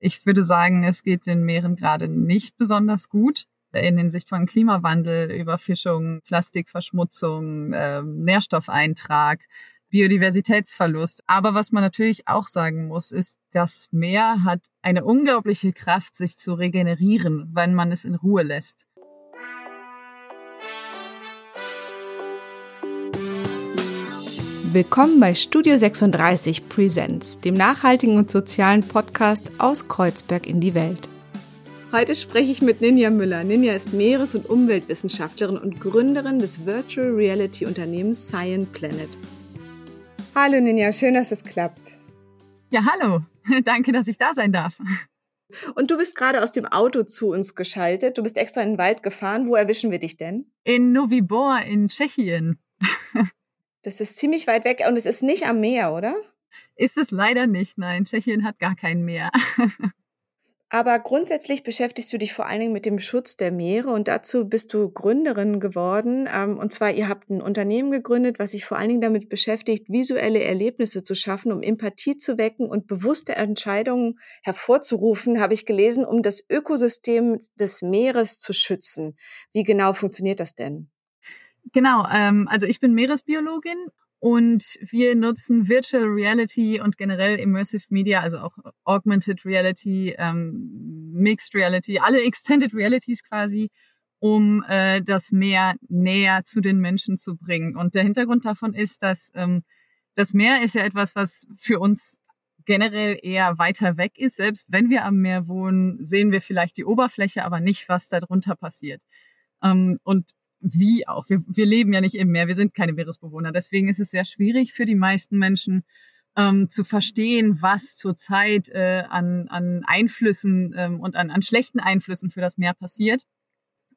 Ich würde sagen, es geht den Meeren gerade nicht besonders gut in Hinsicht von Klimawandel, Überfischung, Plastikverschmutzung, äh, Nährstoffeintrag, Biodiversitätsverlust. Aber was man natürlich auch sagen muss, ist, das Meer hat eine unglaubliche Kraft, sich zu regenerieren, wenn man es in Ruhe lässt. Willkommen bei Studio 36 Presents, dem nachhaltigen und sozialen Podcast aus Kreuzberg in die Welt. Heute spreche ich mit Ninja Müller. Ninja ist Meeres- und Umweltwissenschaftlerin und Gründerin des Virtual Reality Unternehmens Science Planet. Hallo Ninja, schön, dass es klappt. Ja, hallo. Danke, dass ich da sein darf. Und du bist gerade aus dem Auto zu uns geschaltet. Du bist extra in den Wald gefahren. Wo erwischen wir dich denn? In Novibor in Tschechien. Das ist ziemlich weit weg und es ist nicht am Meer, oder? Ist es leider nicht, nein. Tschechien hat gar kein Meer. Aber grundsätzlich beschäftigst du dich vor allen Dingen mit dem Schutz der Meere und dazu bist du Gründerin geworden. Ähm, und zwar, ihr habt ein Unternehmen gegründet, was sich vor allen Dingen damit beschäftigt, visuelle Erlebnisse zu schaffen, um Empathie zu wecken und bewusste Entscheidungen hervorzurufen, habe ich gelesen, um das Ökosystem des Meeres zu schützen. Wie genau funktioniert das denn? Genau, ähm, also ich bin Meeresbiologin und wir nutzen Virtual Reality und generell Immersive Media, also auch Augmented Reality, ähm, Mixed Reality, alle Extended Realities quasi, um äh, das Meer näher zu den Menschen zu bringen. Und der Hintergrund davon ist, dass ähm, das Meer ist ja etwas, was für uns generell eher weiter weg ist. Selbst wenn wir am Meer wohnen, sehen wir vielleicht die Oberfläche, aber nicht, was darunter passiert. Ähm, und wie auch. Wir, wir leben ja nicht im Meer, wir sind keine Meeresbewohner. Deswegen ist es sehr schwierig für die meisten Menschen ähm, zu verstehen, was zurzeit äh, an, an Einflüssen ähm, und an, an schlechten Einflüssen für das Meer passiert.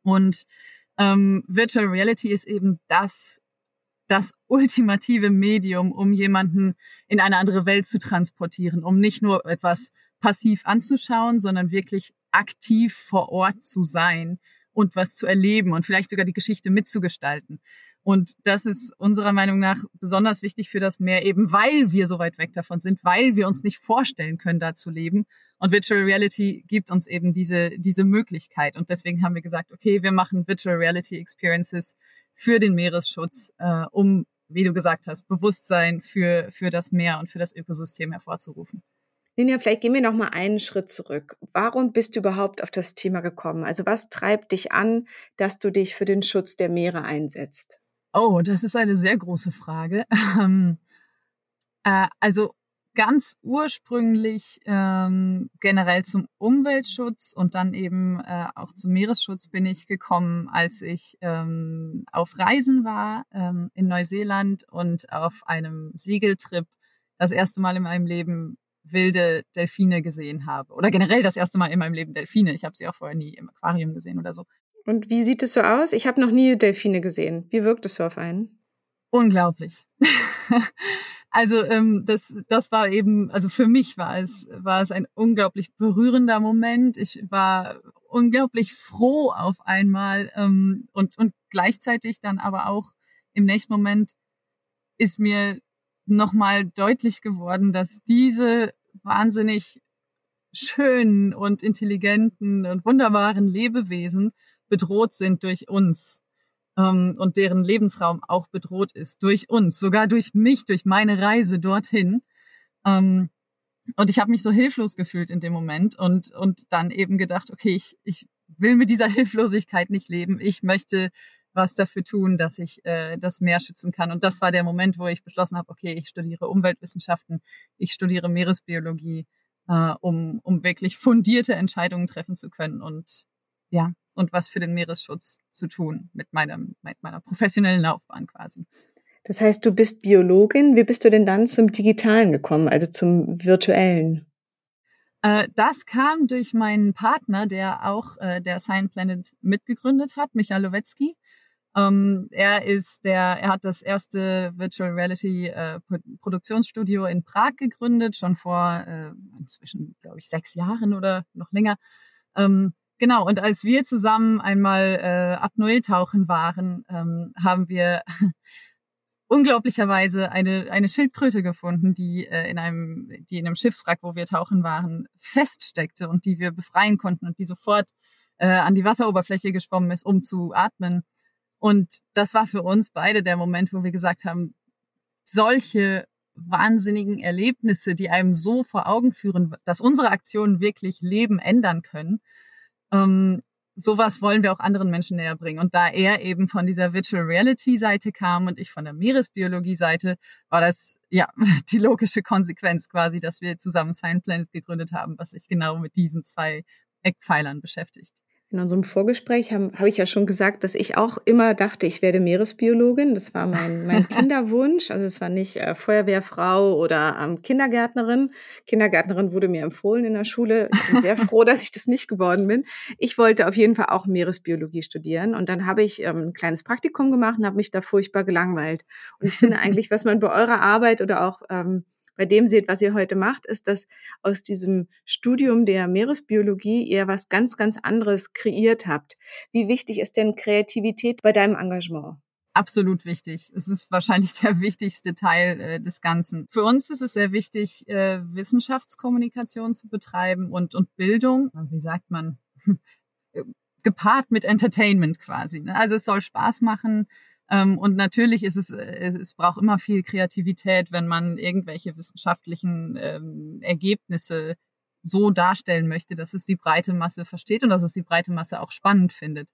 Und ähm, Virtual Reality ist eben das, das ultimative Medium, um jemanden in eine andere Welt zu transportieren, um nicht nur etwas passiv anzuschauen, sondern wirklich aktiv vor Ort zu sein und was zu erleben und vielleicht sogar die Geschichte mitzugestalten. Und das ist unserer Meinung nach besonders wichtig für das Meer, eben weil wir so weit weg davon sind, weil wir uns nicht vorstellen können, da zu leben. Und Virtual Reality gibt uns eben diese, diese Möglichkeit. Und deswegen haben wir gesagt, okay, wir machen Virtual Reality Experiences für den Meeresschutz, äh, um, wie du gesagt hast, Bewusstsein für, für das Meer und für das Ökosystem hervorzurufen. Ninja, vielleicht gehen wir noch mal einen Schritt zurück. Warum bist du überhaupt auf das Thema gekommen? Also was treibt dich an, dass du dich für den Schutz der Meere einsetzt? Oh, das ist eine sehr große Frage. Ähm, äh, also ganz ursprünglich ähm, generell zum Umweltschutz und dann eben äh, auch zum Meeresschutz bin ich gekommen, als ich ähm, auf Reisen war ähm, in Neuseeland und auf einem Segeltrip das erste Mal in meinem Leben wilde Delfine gesehen habe. Oder generell das erste Mal in meinem Leben Delfine. Ich habe sie auch vorher nie im Aquarium gesehen oder so. Und wie sieht es so aus? Ich habe noch nie Delfine gesehen. Wie wirkt es so auf einen? Unglaublich. also ähm, das, das war eben, also für mich war es, war es ein unglaublich berührender Moment. Ich war unglaublich froh auf einmal ähm, und, und gleichzeitig dann aber auch im nächsten Moment ist mir nochmal deutlich geworden, dass diese wahnsinnig schönen und intelligenten und wunderbaren Lebewesen bedroht sind durch uns ähm, und deren Lebensraum auch bedroht ist durch uns, sogar durch mich, durch meine Reise dorthin. Ähm, und ich habe mich so hilflos gefühlt in dem Moment und und dann eben gedacht, okay, ich ich will mit dieser Hilflosigkeit nicht leben. Ich möchte was dafür tun, dass ich äh, das Meer schützen kann. Und das war der Moment, wo ich beschlossen habe, okay, ich studiere Umweltwissenschaften, ich studiere Meeresbiologie, äh, um, um wirklich fundierte Entscheidungen treffen zu können und ja, und was für den Meeresschutz zu tun mit meinem, mit meiner professionellen Laufbahn quasi. Das heißt, du bist Biologin. Wie bist du denn dann zum Digitalen gekommen, also zum Virtuellen? Äh, das kam durch meinen Partner, der auch äh, der Science Planet mitgegründet hat, Michael Lowetzki. Ähm, er ist der, er hat das erste Virtual Reality äh, Produktionsstudio in Prag gegründet, schon vor äh, inzwischen, glaube ich, sechs Jahren oder noch länger. Ähm, genau, und als wir zusammen einmal äh, Apnoe tauchen waren, ähm, haben wir unglaublicherweise eine, eine Schildkröte gefunden, die äh, in einem, die in einem Schiffswrack, wo wir tauchen waren, feststeckte und die wir befreien konnten und die sofort äh, an die Wasseroberfläche geschwommen ist, um zu atmen. Und das war für uns beide der Moment, wo wir gesagt haben, solche wahnsinnigen Erlebnisse, die einem so vor Augen führen, dass unsere Aktionen wirklich Leben ändern können, ähm, sowas wollen wir auch anderen Menschen näher bringen. Und da er eben von dieser Virtual Reality Seite kam und ich von der Meeresbiologie Seite, war das ja die logische Konsequenz quasi, dass wir zusammen Science Planet gegründet haben, was sich genau mit diesen zwei Eckpfeilern beschäftigt. In unserem Vorgespräch habe hab ich ja schon gesagt, dass ich auch immer dachte, ich werde Meeresbiologin. Das war mein, mein Kinderwunsch. Also es war nicht äh, Feuerwehrfrau oder ähm, Kindergärtnerin. Kindergärtnerin wurde mir empfohlen in der Schule. Ich bin sehr froh, dass ich das nicht geworden bin. Ich wollte auf jeden Fall auch Meeresbiologie studieren. Und dann habe ich ähm, ein kleines Praktikum gemacht und habe mich da furchtbar gelangweilt. Und ich finde eigentlich, was man bei eurer Arbeit oder auch ähm, bei dem seht, was ihr heute macht, ist, dass aus diesem Studium der Meeresbiologie ihr was ganz, ganz anderes kreiert habt. Wie wichtig ist denn Kreativität bei deinem Engagement? Absolut wichtig. Es ist wahrscheinlich der wichtigste Teil äh, des Ganzen. Für uns ist es sehr wichtig, äh, Wissenschaftskommunikation zu betreiben und, und Bildung. Wie sagt man? gepaart mit Entertainment quasi. Ne? Also es soll Spaß machen. Ähm, und natürlich ist es, äh, es braucht immer viel Kreativität, wenn man irgendwelche wissenschaftlichen ähm, Ergebnisse so darstellen möchte, dass es die breite Masse versteht und dass es die breite Masse auch spannend findet.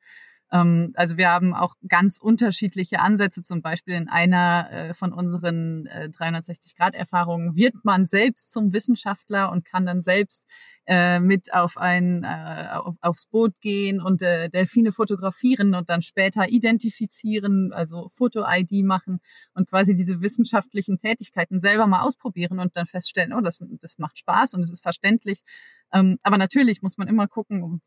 Ähm, also wir haben auch ganz unterschiedliche Ansätze. Zum Beispiel in einer äh, von unseren 360-Grad-Erfahrungen äh, wird man selbst zum Wissenschaftler und kann dann selbst äh, mit auf ein auf, aufs Boot gehen und Delfine fotografieren und dann später identifizieren, also Foto-ID machen und quasi diese wissenschaftlichen Tätigkeiten selber mal ausprobieren und dann feststellen, oh, das, das macht Spaß und es ist verständlich. Ähm, aber natürlich muss man immer gucken,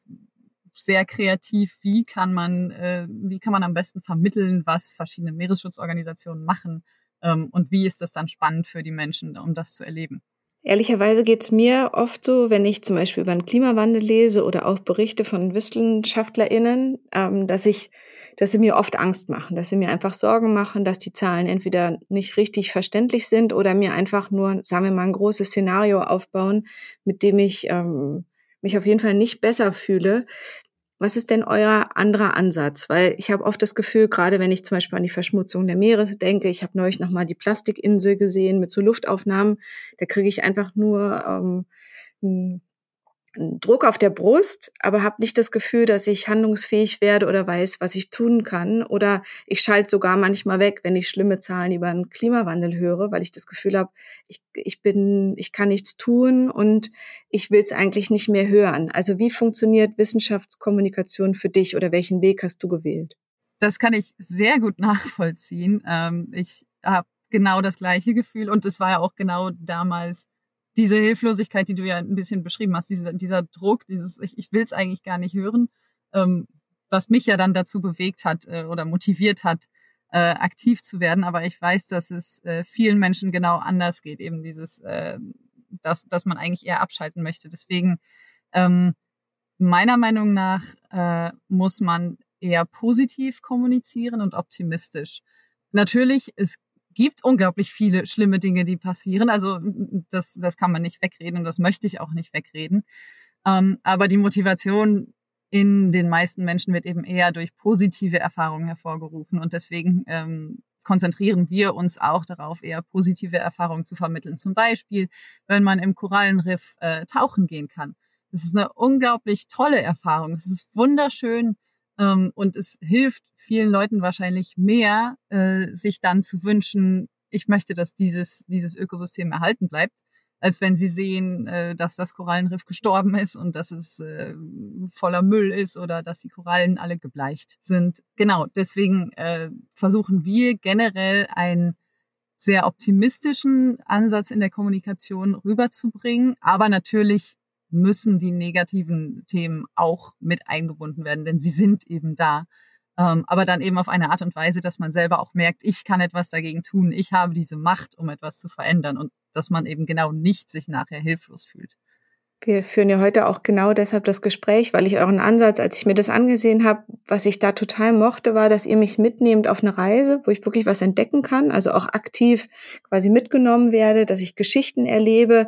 sehr kreativ, wie kann man, äh, wie kann man am besten vermitteln, was verschiedene Meeresschutzorganisationen machen ähm, und wie ist das dann spannend für die Menschen, um das zu erleben. Ehrlicherweise geht es mir oft so, wenn ich zum Beispiel über den Klimawandel lese oder auch Berichte von WissenschaftlerInnen, ähm, dass ich, dass sie mir oft Angst machen, dass sie mir einfach Sorgen machen, dass die Zahlen entweder nicht richtig verständlich sind oder mir einfach nur, sagen wir mal, ein großes Szenario aufbauen, mit dem ich ähm, mich auf jeden Fall nicht besser fühle. Was ist denn euer anderer Ansatz? Weil ich habe oft das Gefühl, gerade wenn ich zum Beispiel an die Verschmutzung der Meere denke, ich habe neulich nochmal die Plastikinsel gesehen mit so Luftaufnahmen, da kriege ich einfach nur ähm, Druck auf der Brust, aber habe nicht das Gefühl, dass ich handlungsfähig werde oder weiß, was ich tun kann. Oder ich schalte sogar manchmal weg, wenn ich schlimme Zahlen über den Klimawandel höre, weil ich das Gefühl habe, ich, ich bin, ich kann nichts tun und ich will es eigentlich nicht mehr hören. Also wie funktioniert Wissenschaftskommunikation für dich oder welchen Weg hast du gewählt? Das kann ich sehr gut nachvollziehen. Ähm, ich habe genau das gleiche Gefühl und es war ja auch genau damals diese Hilflosigkeit, die du ja ein bisschen beschrieben hast, dieser, dieser Druck, dieses, ich, ich will es eigentlich gar nicht hören, ähm, was mich ja dann dazu bewegt hat äh, oder motiviert hat, äh, aktiv zu werden. Aber ich weiß, dass es äh, vielen Menschen genau anders geht, eben dieses, äh, dass, dass man eigentlich eher abschalten möchte. Deswegen, ähm, meiner Meinung nach, äh, muss man eher positiv kommunizieren und optimistisch. Natürlich, es gibt unglaublich viele schlimme Dinge, die passieren. Also das, das kann man nicht wegreden und das möchte ich auch nicht wegreden. Ähm, aber die Motivation in den meisten Menschen wird eben eher durch positive Erfahrungen hervorgerufen. Und deswegen ähm, konzentrieren wir uns auch darauf, eher positive Erfahrungen zu vermitteln. Zum Beispiel, wenn man im Korallenriff äh, tauchen gehen kann. Das ist eine unglaublich tolle Erfahrung. Es ist wunderschön, und es hilft vielen Leuten wahrscheinlich mehr, äh, sich dann zu wünschen, ich möchte, dass dieses, dieses Ökosystem erhalten bleibt, als wenn sie sehen, äh, dass das Korallenriff gestorben ist und dass es äh, voller Müll ist oder dass die Korallen alle gebleicht sind. Genau, deswegen äh, versuchen wir generell einen sehr optimistischen Ansatz in der Kommunikation rüberzubringen, aber natürlich müssen die negativen Themen auch mit eingebunden werden, denn sie sind eben da. Ähm, aber dann eben auf eine Art und Weise, dass man selber auch merkt, ich kann etwas dagegen tun, ich habe diese Macht, um etwas zu verändern und dass man eben genau nicht sich nachher hilflos fühlt. Wir führen ja heute auch genau deshalb das Gespräch, weil ich euren Ansatz, als ich mir das angesehen habe, was ich da total mochte, war, dass ihr mich mitnehmt auf eine Reise, wo ich wirklich was entdecken kann, also auch aktiv quasi mitgenommen werde, dass ich Geschichten erlebe.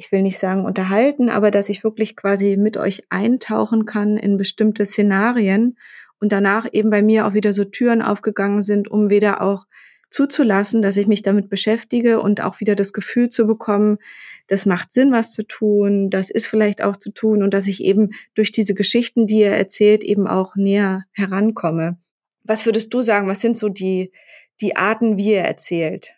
Ich will nicht sagen unterhalten, aber dass ich wirklich quasi mit euch eintauchen kann in bestimmte Szenarien und danach eben bei mir auch wieder so Türen aufgegangen sind, um wieder auch zuzulassen, dass ich mich damit beschäftige und auch wieder das Gefühl zu bekommen, das macht Sinn, was zu tun, das ist vielleicht auch zu tun und dass ich eben durch diese Geschichten, die er erzählt, eben auch näher herankomme. Was würdest du sagen, was sind so die, die Arten, wie er erzählt?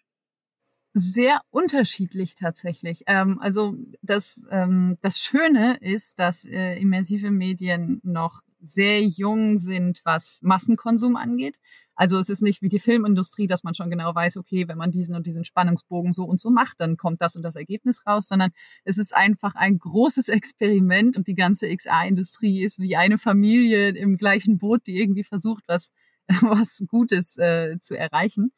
Sehr unterschiedlich tatsächlich. Ähm, also das, ähm, das Schöne ist, dass äh, immersive Medien noch sehr jung sind, was Massenkonsum angeht. Also es ist nicht wie die Filmindustrie, dass man schon genau weiß, okay, wenn man diesen und diesen Spannungsbogen so und so macht, dann kommt das und das Ergebnis raus, sondern es ist einfach ein großes Experiment und die ganze XA-Industrie ist wie eine Familie im gleichen Boot, die irgendwie versucht, was, was Gutes äh, zu erreichen.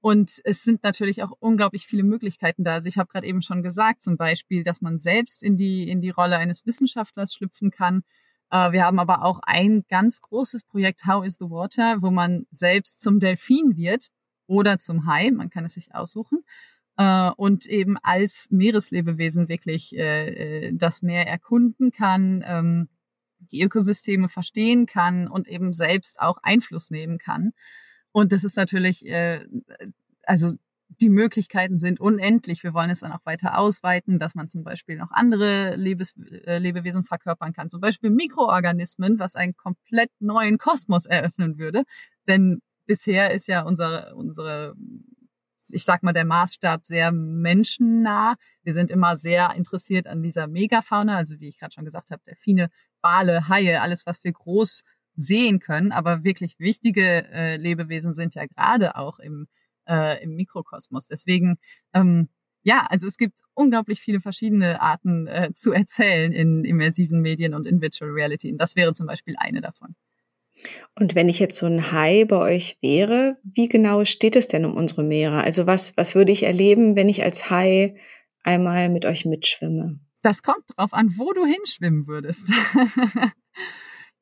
Und es sind natürlich auch unglaublich viele Möglichkeiten da. Also ich habe gerade eben schon gesagt, zum Beispiel, dass man selbst in die, in die Rolle eines Wissenschaftlers schlüpfen kann äh, wir haben aber auch ein ganz großes Projekt How is the Water, wo man selbst zum Delfin wird oder zum Hai, man kann es sich aussuchen, äh, und eben als Meereslebewesen wirklich äh, das Meer erkunden kann, ähm, die Ökosysteme verstehen kann und eben selbst auch Einfluss nehmen kann. Und das ist natürlich, also die Möglichkeiten sind unendlich. Wir wollen es dann auch weiter ausweiten, dass man zum Beispiel noch andere Lebes äh, Lebewesen verkörpern kann, zum Beispiel Mikroorganismen, was einen komplett neuen Kosmos eröffnen würde. Denn bisher ist ja unsere, unsere, ich sag mal, der Maßstab sehr menschennah. Wir sind immer sehr interessiert an dieser Megafauna, also wie ich gerade schon gesagt habe, Delfine, Wale, Haie, alles, was wir groß sehen können. Aber wirklich wichtige äh, Lebewesen sind ja gerade auch im äh, im Mikrokosmos. Deswegen, ähm, ja, also es gibt unglaublich viele verschiedene Arten äh, zu erzählen in immersiven Medien und in Virtual Reality. Und das wäre zum Beispiel eine davon. Und wenn ich jetzt so ein Hai bei euch wäre, wie genau steht es denn um unsere Meere? Also was, was würde ich erleben, wenn ich als Hai einmal mit euch mitschwimme? Das kommt drauf an, wo du hinschwimmen würdest.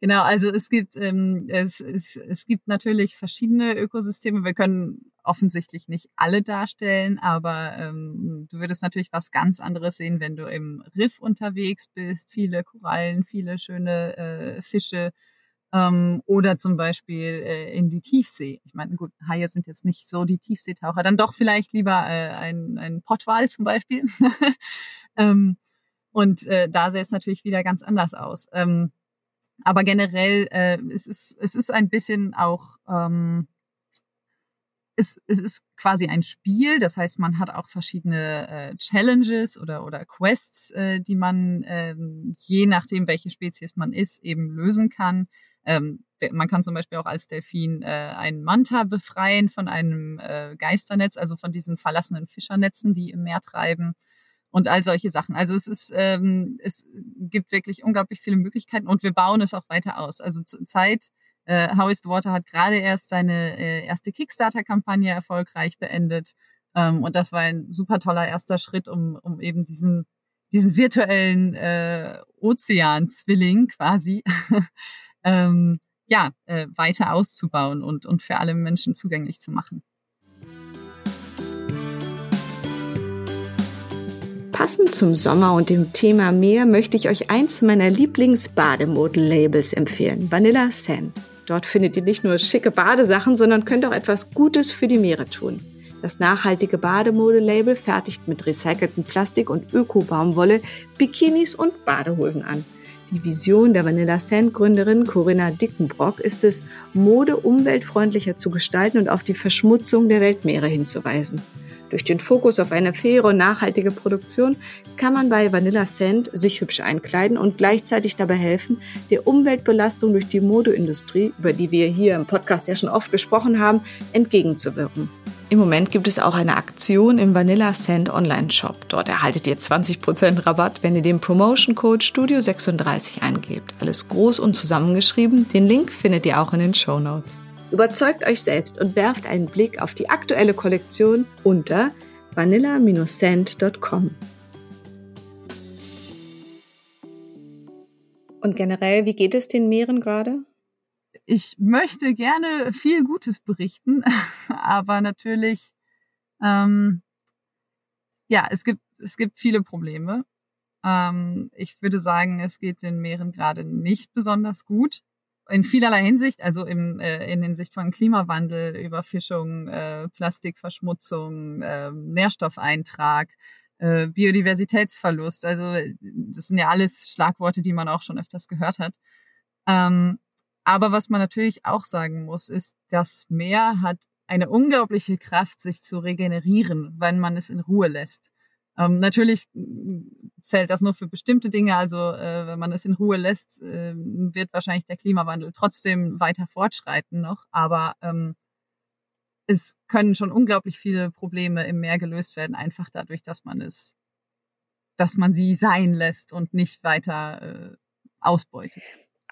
genau, also es gibt, ähm, es, es, es gibt natürlich verschiedene Ökosysteme. Wir können offensichtlich nicht alle darstellen, aber ähm, du würdest natürlich was ganz anderes sehen, wenn du im Riff unterwegs bist, viele Korallen, viele schöne äh, Fische ähm, oder zum Beispiel äh, in die Tiefsee. Ich meine, gut, Haie sind jetzt nicht so die Tiefseetaucher, dann doch vielleicht lieber äh, ein, ein Pottwal zum Beispiel. ähm, und äh, da sähe es natürlich wieder ganz anders aus. Ähm, aber generell, äh, es, ist, es ist ein bisschen auch ähm, es, es ist quasi ein Spiel, das heißt, man hat auch verschiedene äh, Challenges oder, oder Quests, äh, die man ähm, je nachdem, welche Spezies man ist, eben lösen kann. Ähm, man kann zum Beispiel auch als Delfin äh, einen Manta befreien von einem äh, Geisternetz, also von diesen verlassenen Fischernetzen, die im Meer treiben und all solche Sachen. Also es ist, ähm, es gibt wirklich unglaublich viele Möglichkeiten und wir bauen es auch weiter aus. Also zur Zeit äh, How is the Water hat gerade erst seine äh, erste Kickstarter-Kampagne erfolgreich beendet. Ähm, und das war ein super toller erster Schritt, um, um eben diesen, diesen virtuellen äh, Ozean-Zwilling quasi ähm, ja, äh, weiter auszubauen und, und für alle Menschen zugänglich zu machen. Passend zum Sommer und dem Thema Meer möchte ich euch eins meiner Lieblings-Bademodel-Labels empfehlen, Vanilla Sand. Dort findet ihr nicht nur schicke Badesachen, sondern könnt auch etwas Gutes für die Meere tun. Das nachhaltige Bademode-Label fertigt mit recyceltem Plastik und Öko-Baumwolle Bikinis und Badehosen an. Die Vision der Vanilla Sand Gründerin Corinna Dickenbrock ist es, Mode umweltfreundlicher zu gestalten und auf die Verschmutzung der Weltmeere hinzuweisen. Durch den Fokus auf eine faire und nachhaltige Produktion kann man bei Vanilla Sand sich hübsch einkleiden und gleichzeitig dabei helfen, der Umweltbelastung durch die Modeindustrie, über die wir hier im Podcast ja schon oft gesprochen haben, entgegenzuwirken. Im Moment gibt es auch eine Aktion im Vanilla Sand Online Shop. Dort erhaltet ihr 20% Rabatt, wenn ihr den Promotion Code Studio 36 eingebt. Alles groß und zusammengeschrieben. Den Link findet ihr auch in den Show Notes. Überzeugt euch selbst und werft einen Blick auf die aktuelle Kollektion unter vanilla-sand.com. Und generell, wie geht es den Meeren gerade? Ich möchte gerne viel Gutes berichten, aber natürlich, ähm, ja, es gibt, es gibt viele Probleme. Ähm, ich würde sagen, es geht den Meeren gerade nicht besonders gut. In vielerlei Hinsicht, also im, äh, in Hinsicht von Klimawandel, Überfischung, äh, Plastikverschmutzung, äh, Nährstoffeintrag, äh, Biodiversitätsverlust. Also das sind ja alles Schlagworte, die man auch schon öfters gehört hat. Ähm, aber was man natürlich auch sagen muss, ist, das Meer hat eine unglaubliche Kraft, sich zu regenerieren, wenn man es in Ruhe lässt. Ähm, natürlich zählt das nur für bestimmte Dinge. Also äh, wenn man es in Ruhe lässt, äh, wird wahrscheinlich der Klimawandel trotzdem weiter fortschreiten noch. Aber ähm, es können schon unglaublich viele Probleme im Meer gelöst werden, einfach dadurch, dass man es, dass man sie sein lässt und nicht weiter äh, ausbeutet.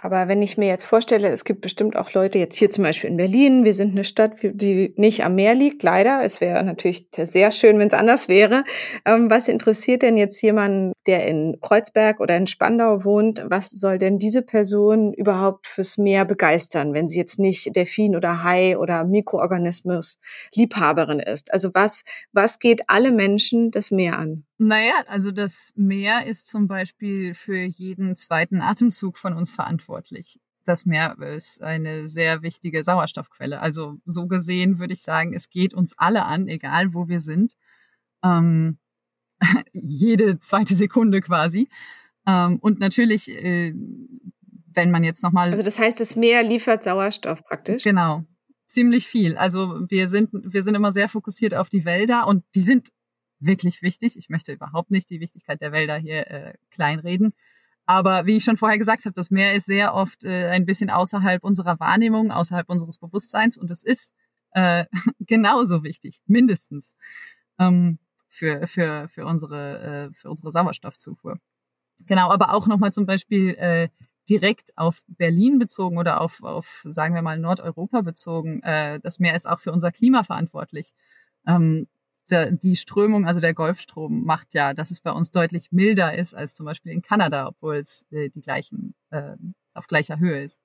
Aber wenn ich mir jetzt vorstelle, es gibt bestimmt auch Leute jetzt hier zum Beispiel in Berlin, wir sind eine Stadt, die nicht am Meer liegt, leider. Es wäre natürlich sehr schön, wenn es anders wäre. Ähm, was interessiert denn jetzt jemanden, der in Kreuzberg oder in Spandau wohnt? Was soll denn diese Person überhaupt fürs Meer begeistern, wenn sie jetzt nicht Delfin oder Hai oder Mikroorganismus Liebhaberin ist? Also was, was geht alle Menschen das Meer an? Naja, also das Meer ist zum Beispiel für jeden zweiten Atemzug von uns verantwortlich. Das Meer ist eine sehr wichtige Sauerstoffquelle. Also so gesehen würde ich sagen, es geht uns alle an, egal wo wir sind. Ähm, jede zweite Sekunde quasi. Ähm, und natürlich, äh, wenn man jetzt nochmal. Also das heißt, das Meer liefert Sauerstoff praktisch? Genau. Ziemlich viel. Also wir sind, wir sind immer sehr fokussiert auf die Wälder und die sind wirklich wichtig. Ich möchte überhaupt nicht die Wichtigkeit der Wälder hier äh, kleinreden. Aber wie ich schon vorher gesagt habe, das Meer ist sehr oft äh, ein bisschen außerhalb unserer Wahrnehmung, außerhalb unseres Bewusstseins und es ist äh, genauso wichtig, mindestens ähm, für, für, für, unsere, äh, für unsere Sauerstoffzufuhr. Genau, aber auch nochmal zum Beispiel äh, direkt auf Berlin bezogen oder auf, auf, sagen wir mal, Nordeuropa bezogen. Äh, das Meer ist auch für unser Klima verantwortlich. Ähm, der, die Strömung, also der Golfstrom, macht ja, dass es bei uns deutlich milder ist als zum Beispiel in Kanada, obwohl es äh, die gleichen äh, auf gleicher Höhe ist.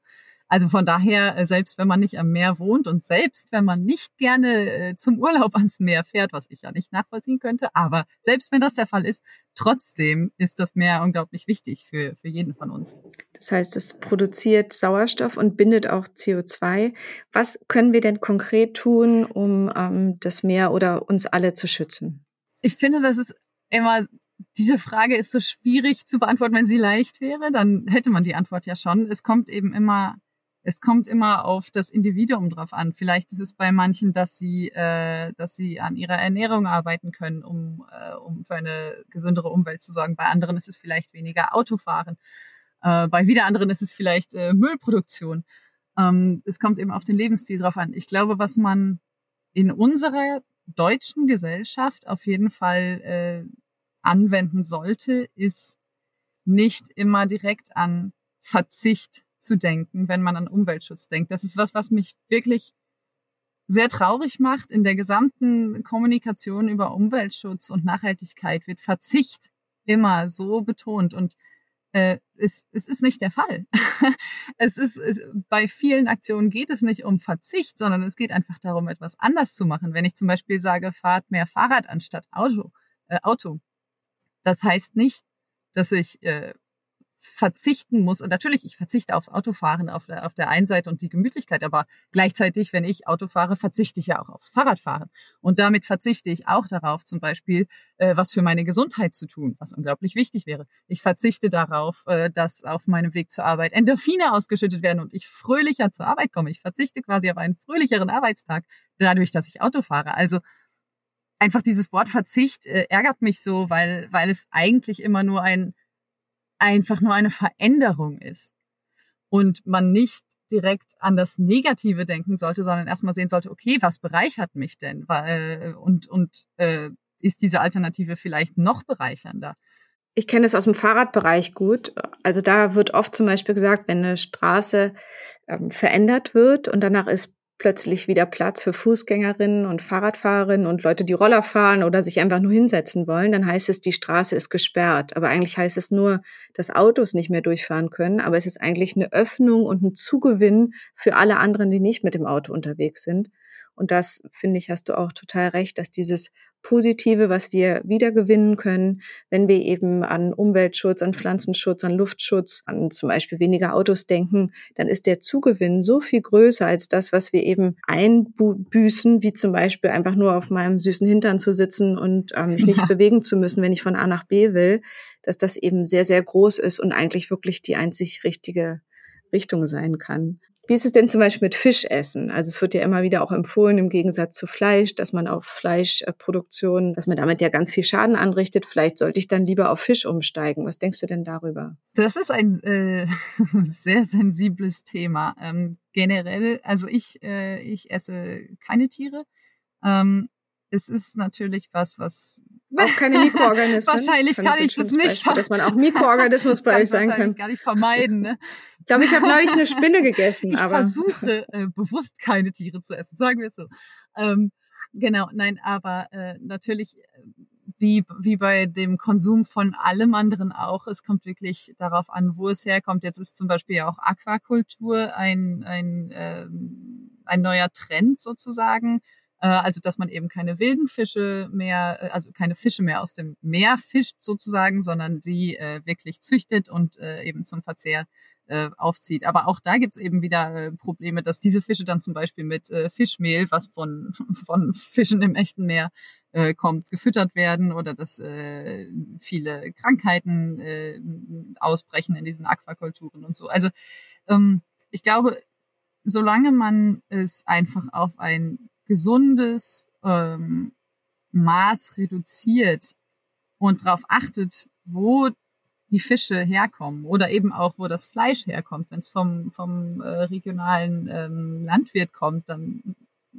Also von daher, äh, selbst wenn man nicht am Meer wohnt und selbst wenn man nicht gerne äh, zum Urlaub ans Meer fährt, was ich ja nicht nachvollziehen könnte, aber selbst wenn das der Fall ist, trotzdem ist das Meer unglaublich wichtig für, für jeden von uns. Das heißt, es produziert Sauerstoff und bindet auch CO2. Was können wir denn konkret tun, um ähm, das Meer oder uns alle zu schützen? Ich finde, das ist immer diese Frage ist so schwierig zu beantworten, wenn sie leicht wäre, dann hätte man die Antwort ja schon. Es kommt eben immer es kommt immer auf das Individuum drauf an. Vielleicht ist es bei manchen, dass sie, äh, dass sie an ihrer Ernährung arbeiten können, um, äh, um für eine gesündere Umwelt zu sorgen. Bei anderen ist es vielleicht weniger Autofahren. Äh, bei wieder anderen ist es vielleicht äh, Müllproduktion. Ähm, es kommt eben auf den Lebensstil drauf an. Ich glaube, was man in unserer deutschen Gesellschaft auf jeden Fall äh, anwenden sollte, ist nicht immer direkt an Verzicht zu denken, wenn man an Umweltschutz denkt. Das ist was, was mich wirklich sehr traurig macht. In der gesamten Kommunikation über Umweltschutz und Nachhaltigkeit wird Verzicht immer so betont und äh, es, es ist nicht der Fall. es ist es, bei vielen Aktionen geht es nicht um Verzicht, sondern es geht einfach darum, etwas anders zu machen. Wenn ich zum Beispiel sage, fahrt mehr Fahrrad anstatt Auto, äh, Auto, das heißt nicht, dass ich äh, verzichten muss. Und natürlich, ich verzichte aufs Autofahren auf der, auf der einen Seite und die Gemütlichkeit, aber gleichzeitig, wenn ich Auto fahre, verzichte ich ja auch aufs Fahrradfahren. Und damit verzichte ich auch darauf, zum Beispiel, äh, was für meine Gesundheit zu tun, was unglaublich wichtig wäre. Ich verzichte darauf, äh, dass auf meinem Weg zur Arbeit Endorphine ausgeschüttet werden und ich fröhlicher zur Arbeit komme. Ich verzichte quasi auf einen fröhlicheren Arbeitstag, dadurch, dass ich Auto fahre. Also einfach dieses Wort Verzicht äh, ärgert mich so, weil, weil es eigentlich immer nur ein einfach nur eine Veränderung ist und man nicht direkt an das Negative denken sollte, sondern erstmal sehen sollte, okay, was bereichert mich denn? Äh, und, und äh, ist diese Alternative vielleicht noch bereichernder? Ich kenne es aus dem Fahrradbereich gut. Also da wird oft zum Beispiel gesagt, wenn eine Straße ähm, verändert wird und danach ist plötzlich wieder Platz für Fußgängerinnen und Fahrradfahrerinnen und Leute, die Roller fahren oder sich einfach nur hinsetzen wollen, dann heißt es, die Straße ist gesperrt. Aber eigentlich heißt es nur, dass Autos nicht mehr durchfahren können. Aber es ist eigentlich eine Öffnung und ein Zugewinn für alle anderen, die nicht mit dem Auto unterwegs sind. Und das, finde ich, hast du auch total recht, dass dieses Positive, was wir wiedergewinnen können, wenn wir eben an Umweltschutz, an Pflanzenschutz, an Luftschutz, an zum Beispiel weniger Autos denken, dann ist der Zugewinn so viel größer als das, was wir eben einbüßen, wie zum Beispiel einfach nur auf meinem süßen Hintern zu sitzen und ähm, mich nicht ja. bewegen zu müssen, wenn ich von A nach B will, dass das eben sehr, sehr groß ist und eigentlich wirklich die einzig richtige Richtung sein kann. Wie ist es denn zum Beispiel mit Fischessen? Also es wird ja immer wieder auch empfohlen, im Gegensatz zu Fleisch, dass man auf Fleischproduktion, dass man damit ja ganz viel Schaden anrichtet. Vielleicht sollte ich dann lieber auf Fisch umsteigen. Was denkst du denn darüber? Das ist ein äh, sehr sensibles Thema. Ähm, generell, also ich, äh, ich esse keine Tiere. Ähm, es ist natürlich was, was auch keine Mikroorganismen. wahrscheinlich kann ich, das nicht. Beispiel, dass man auch Mikroorganismus bei euch sein kann. gar nicht vermeiden. Ne? Ich glaube, ich habe neulich eine Spinne gegessen. Ich aber versuche äh, bewusst keine Tiere zu essen, sagen wir es so. Ähm, genau, nein, aber äh, natürlich wie, wie bei dem Konsum von allem anderen auch. Es kommt wirklich darauf an, wo es herkommt. Jetzt ist zum Beispiel auch Aquakultur ein, ein, äh, ein neuer Trend sozusagen also dass man eben keine wilden Fische mehr, äh, also keine Fische mehr aus dem Meer fischt sozusagen, sondern sie äh, wirklich züchtet und äh, eben zum Verzehr äh, aufzieht. Aber auch da gibt's eben wieder äh, Probleme, dass diese Fische dann zum Beispiel mit äh, Fischmehl, was von, von Fischen im echten Meer äh, kommt, gefüttert werden oder dass äh, viele Krankheiten äh, ausbrechen in diesen Aquakulturen und so. Also ähm, ich glaube, solange man es einfach auf ein gesundes ähm, Maß reduziert und darauf achtet, wo die Fische herkommen oder eben auch, wo das Fleisch herkommt. Wenn es vom, vom äh, regionalen ähm, Landwirt kommt, dann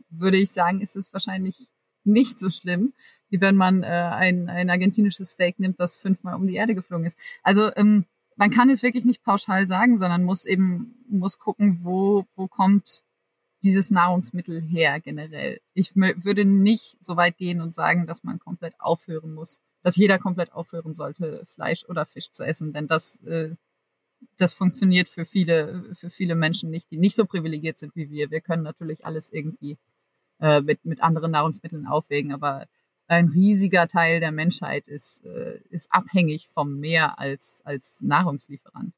würde ich sagen, ist es wahrscheinlich nicht so schlimm, wie wenn man äh, ein, ein argentinisches Steak nimmt, das fünfmal um die Erde geflogen ist. Also ähm, man kann es wirklich nicht pauschal sagen, sondern muss eben muss gucken, wo wo kommt dieses Nahrungsmittel her generell. Ich würde nicht so weit gehen und sagen, dass man komplett aufhören muss, dass jeder komplett aufhören sollte, Fleisch oder Fisch zu essen, denn das äh, das funktioniert für viele für viele Menschen nicht, die nicht so privilegiert sind wie wir. Wir können natürlich alles irgendwie äh, mit mit anderen Nahrungsmitteln aufwägen, aber ein riesiger Teil der Menschheit ist äh, ist abhängig vom Meer als als Nahrungslieferant.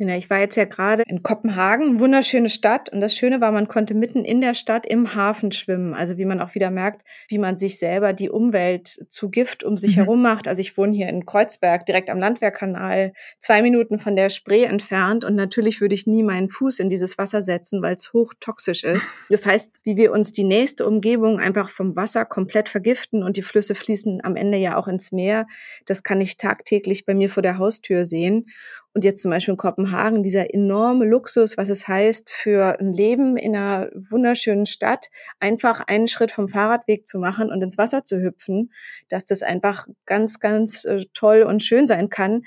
Genau, ich war jetzt ja gerade in Kopenhagen, wunderschöne Stadt. Und das Schöne war, man konnte mitten in der Stadt im Hafen schwimmen. Also wie man auch wieder merkt, wie man sich selber die Umwelt zu Gift um sich mhm. herum macht. Also ich wohne hier in Kreuzberg, direkt am Landwehrkanal, zwei Minuten von der Spree entfernt. Und natürlich würde ich nie meinen Fuß in dieses Wasser setzen, weil es hochtoxisch ist. Das heißt, wie wir uns die nächste Umgebung einfach vom Wasser komplett vergiften und die Flüsse fließen am Ende ja auch ins Meer, das kann ich tagtäglich bei mir vor der Haustür sehen. Und jetzt zum Beispiel in Kopenhagen, dieser enorme Luxus, was es heißt, für ein Leben in einer wunderschönen Stadt einfach einen Schritt vom Fahrradweg zu machen und ins Wasser zu hüpfen, dass das einfach ganz, ganz äh, toll und schön sein kann.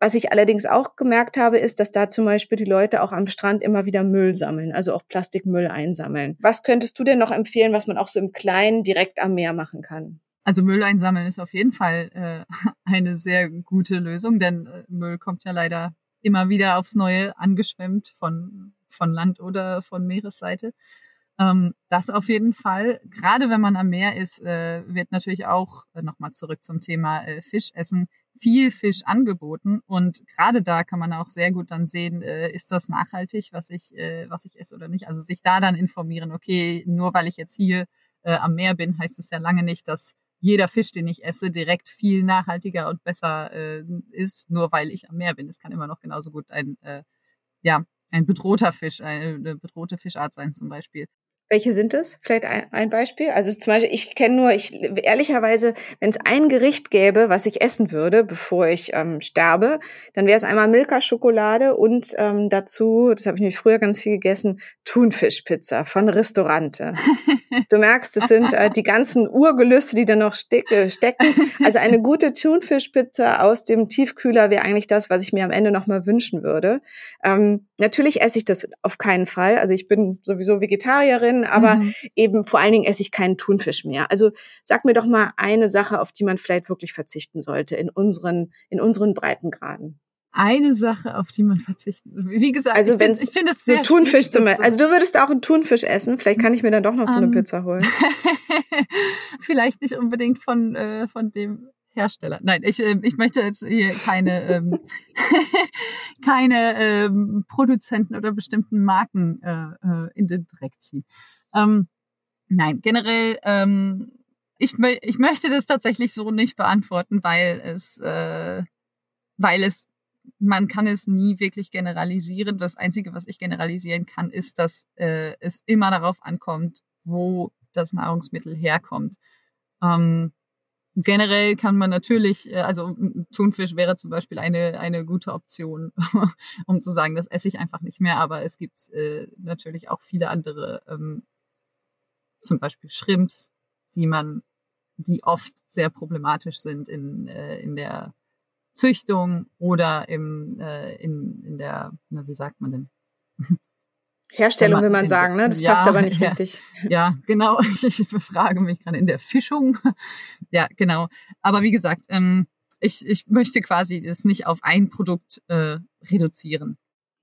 Was ich allerdings auch gemerkt habe, ist, dass da zum Beispiel die Leute auch am Strand immer wieder Müll sammeln, also auch Plastikmüll einsammeln. Was könntest du denn noch empfehlen, was man auch so im Kleinen direkt am Meer machen kann? Also Müll einsammeln ist auf jeden Fall äh, eine sehr gute Lösung, denn äh, Müll kommt ja leider immer wieder aufs Neue angeschwemmt von, von Land oder von Meeresseite. Ähm, das auf jeden Fall. Gerade wenn man am Meer ist, äh, wird natürlich auch, äh, nochmal zurück zum Thema äh, Fischessen, viel Fisch angeboten. Und gerade da kann man auch sehr gut dann sehen, äh, ist das nachhaltig, was ich, äh, was ich esse oder nicht. Also sich da dann informieren, okay, nur weil ich jetzt hier äh, am Meer bin, heißt es ja lange nicht, dass jeder Fisch, den ich esse, direkt viel nachhaltiger und besser äh, ist, nur weil ich am Meer bin. Es kann immer noch genauso gut ein, äh, ja, ein bedrohter Fisch, eine, bedrohte Fischart sein zum Beispiel. Welche sind es? Vielleicht ein, ein Beispiel? Also zum Beispiel, ich kenne nur, ich ehrlicherweise, wenn es ein Gericht gäbe, was ich essen würde, bevor ich ähm, sterbe, dann wäre es einmal Milka-Schokolade und ähm, dazu, das habe ich nämlich früher ganz viel gegessen, Thunfischpizza von Restaurante. Du merkst, es sind äh, die ganzen Urgelüste, die da noch äh, stecken. Also eine gute Thunfischpizza aus dem Tiefkühler wäre eigentlich das, was ich mir am Ende nochmal wünschen würde. Ähm, natürlich esse ich das auf keinen Fall. Also ich bin sowieso Vegetarierin, aber mhm. eben vor allen Dingen esse ich keinen Thunfisch mehr. Also sag mir doch mal eine Sache, auf die man vielleicht wirklich verzichten sollte in unseren, in unseren Breitengraden eine Sache, auf die man verzichten. Wie gesagt, also ich finde find es sehr Thunfisch zum Beispiel. Also du würdest auch einen Thunfisch essen. Vielleicht kann ich mir dann doch noch so eine um, ähm, Pizza holen. Vielleicht nicht unbedingt von äh, von dem Hersteller. Nein, ich äh, ich möchte jetzt hier keine ähm, keine ähm, Produzenten oder bestimmten Marken äh, äh, in den Dreck ziehen. Ähm, nein, generell. Ähm, ich, ich möchte das tatsächlich so nicht beantworten, weil es äh, weil es man kann es nie wirklich generalisieren. Das Einzige, was ich generalisieren kann, ist, dass äh, es immer darauf ankommt, wo das Nahrungsmittel herkommt. Ähm, generell kann man natürlich, äh, also Thunfisch wäre zum Beispiel eine, eine gute Option, um zu sagen, das esse ich einfach nicht mehr. Aber es gibt äh, natürlich auch viele andere, ähm, zum Beispiel Shrimps, die man, die oft sehr problematisch sind in, äh, in der Züchtung oder im, äh, in, in der, na, wie sagt man denn? Herstellung will man sagen, ne? Das ja, passt aber nicht ja, richtig. Ja, genau. Ich, ich befrage mich gerade in der Fischung. Ja, genau. Aber wie gesagt, ähm, ich, ich möchte quasi das nicht auf ein Produkt äh, reduzieren.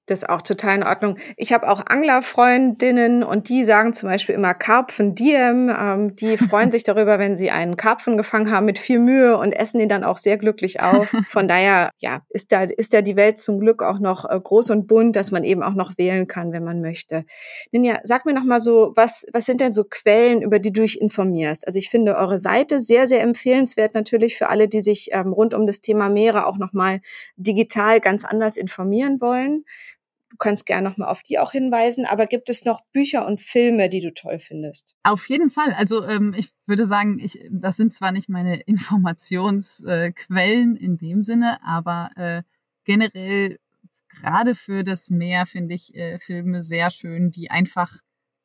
Das ist auch total in Ordnung. Ich habe auch Anglerfreundinnen und die sagen zum Beispiel immer Karpfen Diem. Ähm, die freuen sich darüber, wenn sie einen Karpfen gefangen haben mit viel Mühe und essen ihn dann auch sehr glücklich auf. Von daher, ja, ist da, ist da die Welt zum Glück auch noch äh, groß und bunt, dass man eben auch noch wählen kann, wenn man möchte. Ninja, sag mir noch mal so, was, was sind denn so Quellen, über die du dich informierst? Also ich finde eure Seite sehr, sehr empfehlenswert natürlich für alle, die sich ähm, rund um das Thema Meere auch noch mal digital ganz anders informieren wollen. Du kannst gerne nochmal auf die auch hinweisen. Aber gibt es noch Bücher und Filme, die du toll findest? Auf jeden Fall. Also ähm, ich würde sagen, ich, das sind zwar nicht meine Informationsquellen äh, in dem Sinne, aber äh, generell gerade für das Meer finde ich äh, Filme sehr schön, die einfach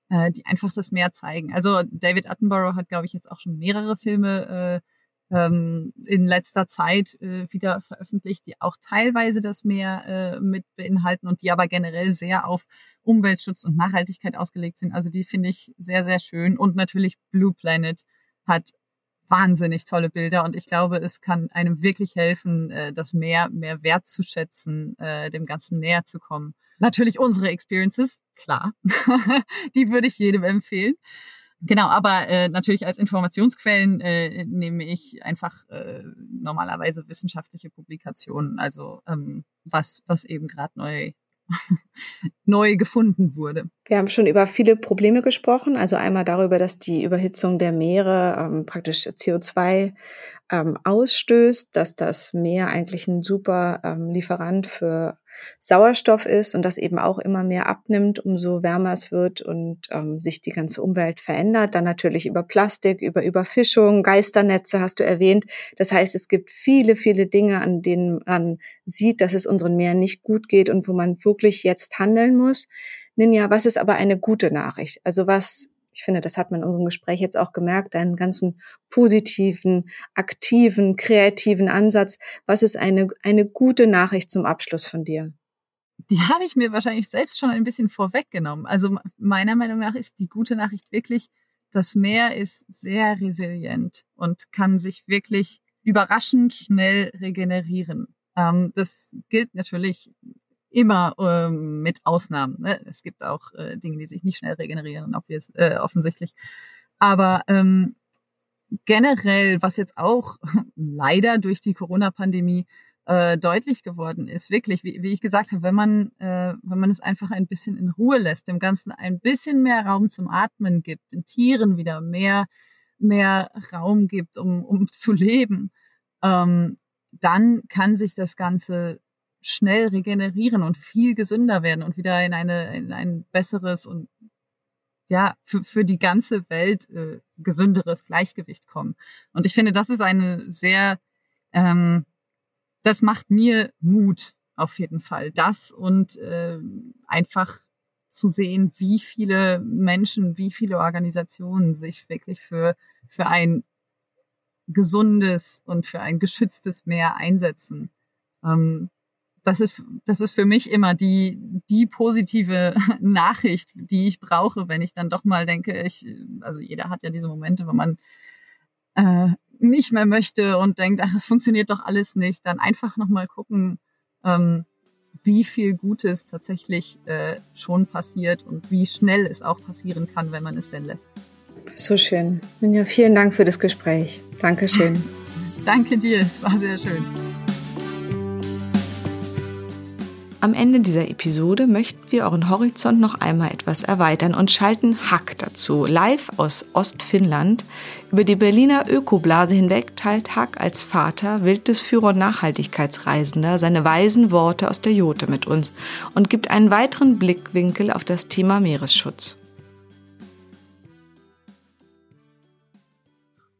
äh, die einfach das Meer zeigen. Also David Attenborough hat, glaube ich, jetzt auch schon mehrere Filme äh, ähm, in letzter Zeit äh, wieder veröffentlicht, die auch teilweise das Meer äh, mit beinhalten und die aber generell sehr auf Umweltschutz und Nachhaltigkeit ausgelegt sind. Also die finde ich sehr, sehr schön. Und natürlich Blue Planet hat wahnsinnig tolle Bilder und ich glaube, es kann einem wirklich helfen, äh, das Meer mehr wertzuschätzen, äh, dem Ganzen näher zu kommen. Natürlich unsere Experiences, klar, die würde ich jedem empfehlen. Genau, aber äh, natürlich als Informationsquellen äh, nehme ich einfach äh, normalerweise wissenschaftliche Publikationen, also ähm, was, was eben gerade neu neu gefunden wurde. Wir haben schon über viele Probleme gesprochen, also einmal darüber, dass die Überhitzung der Meere ähm, praktisch CO2 ähm, ausstößt, dass das Meer eigentlich ein super ähm, Lieferant für Sauerstoff ist und das eben auch immer mehr abnimmt, umso wärmer es wird und ähm, sich die ganze Umwelt verändert. Dann natürlich über Plastik, über Überfischung, Geisternetze hast du erwähnt. Das heißt, es gibt viele, viele Dinge, an denen man sieht, dass es unseren Meeren nicht gut geht und wo man wirklich jetzt handeln muss. Ninja, was ist aber eine gute Nachricht? Also was ich finde, das hat man in unserem Gespräch jetzt auch gemerkt, deinen ganzen positiven, aktiven, kreativen Ansatz. Was ist eine, eine gute Nachricht zum Abschluss von dir? Die habe ich mir wahrscheinlich selbst schon ein bisschen vorweggenommen. Also meiner Meinung nach ist die gute Nachricht wirklich, das Meer ist sehr resilient und kann sich wirklich überraschend schnell regenerieren. Ähm, das gilt natürlich immer ähm, mit Ausnahmen. Ne? Es gibt auch äh, Dinge, die sich nicht schnell regenerieren, äh, offensichtlich. Aber ähm, generell, was jetzt auch leider durch die Corona-Pandemie äh, deutlich geworden ist, wirklich, wie, wie ich gesagt habe, wenn man, äh, wenn man es einfach ein bisschen in Ruhe lässt, dem Ganzen ein bisschen mehr Raum zum Atmen gibt, den Tieren wieder mehr, mehr Raum gibt, um, um zu leben, ähm, dann kann sich das Ganze schnell regenerieren und viel gesünder werden und wieder in eine in ein besseres und ja für, für die ganze Welt äh, gesünderes Gleichgewicht kommen. Und ich finde, das ist eine sehr, ähm, das macht mir Mut auf jeden Fall. Das und äh, einfach zu sehen, wie viele Menschen, wie viele Organisationen sich wirklich für, für ein gesundes und für ein geschütztes Meer einsetzen. Ähm, das ist, das ist für mich immer die, die positive Nachricht, die ich brauche, wenn ich dann doch mal denke, ich, also jeder hat ja diese Momente, wo man äh, nicht mehr möchte und denkt, ach, es funktioniert doch alles nicht, dann einfach nochmal gucken, ähm, wie viel Gutes tatsächlich äh, schon passiert und wie schnell es auch passieren kann, wenn man es denn lässt. So schön. Ja, vielen Dank für das Gespräch. Dankeschön. Danke dir, es war sehr schön. Am Ende dieser Episode möchten wir euren Horizont noch einmal etwas erweitern und schalten Hack dazu. Live aus Ostfinnland. Über die Berliner Ökoblase hinweg teilt Hack als Vater, Wildnisführer und Nachhaltigkeitsreisender seine weisen Worte aus der Jote mit uns und gibt einen weiteren Blickwinkel auf das Thema Meeresschutz.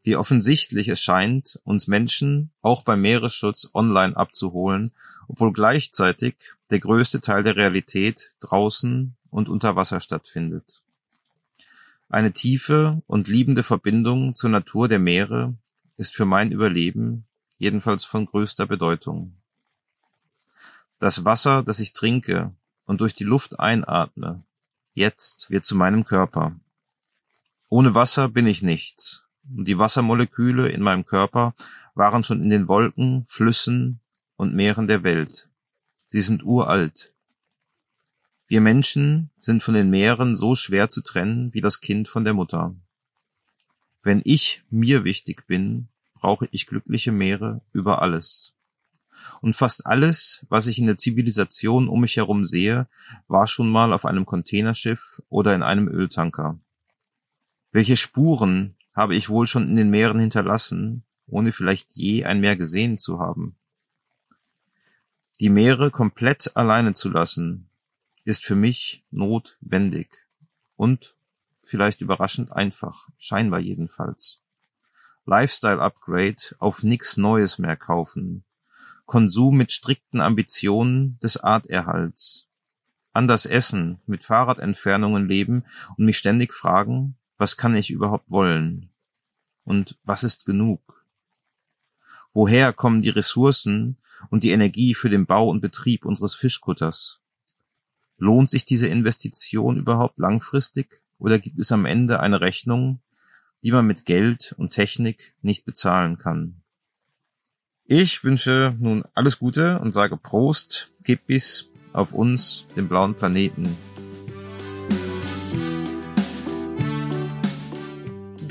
Wie offensichtlich es scheint, uns Menschen auch beim Meeresschutz online abzuholen, obwohl gleichzeitig der größte Teil der Realität draußen und unter Wasser stattfindet. Eine tiefe und liebende Verbindung zur Natur der Meere ist für mein Überleben jedenfalls von größter Bedeutung. Das Wasser, das ich trinke und durch die Luft einatme, jetzt wird zu meinem Körper. Ohne Wasser bin ich nichts, und die Wassermoleküle in meinem Körper waren schon in den Wolken, Flüssen und Meeren der Welt. Sie sind uralt. Wir Menschen sind von den Meeren so schwer zu trennen wie das Kind von der Mutter. Wenn ich mir wichtig bin, brauche ich glückliche Meere über alles. Und fast alles, was ich in der Zivilisation um mich herum sehe, war schon mal auf einem Containerschiff oder in einem Öltanker. Welche Spuren habe ich wohl schon in den Meeren hinterlassen, ohne vielleicht je ein Meer gesehen zu haben. Die Meere komplett alleine zu lassen, ist für mich notwendig und vielleicht überraschend einfach, scheinbar jedenfalls. Lifestyle Upgrade auf nix Neues mehr kaufen, Konsum mit strikten Ambitionen des Arterhalts, anders essen, mit Fahrradentfernungen leben und mich ständig fragen, was kann ich überhaupt wollen? Und was ist genug? Woher kommen die Ressourcen und die Energie für den Bau und Betrieb unseres Fischkutters? Lohnt sich diese Investition überhaupt langfristig oder gibt es am Ende eine Rechnung, die man mit Geld und Technik nicht bezahlen kann? Ich wünsche nun alles Gute und sage Prost, Kippis auf uns, den blauen Planeten.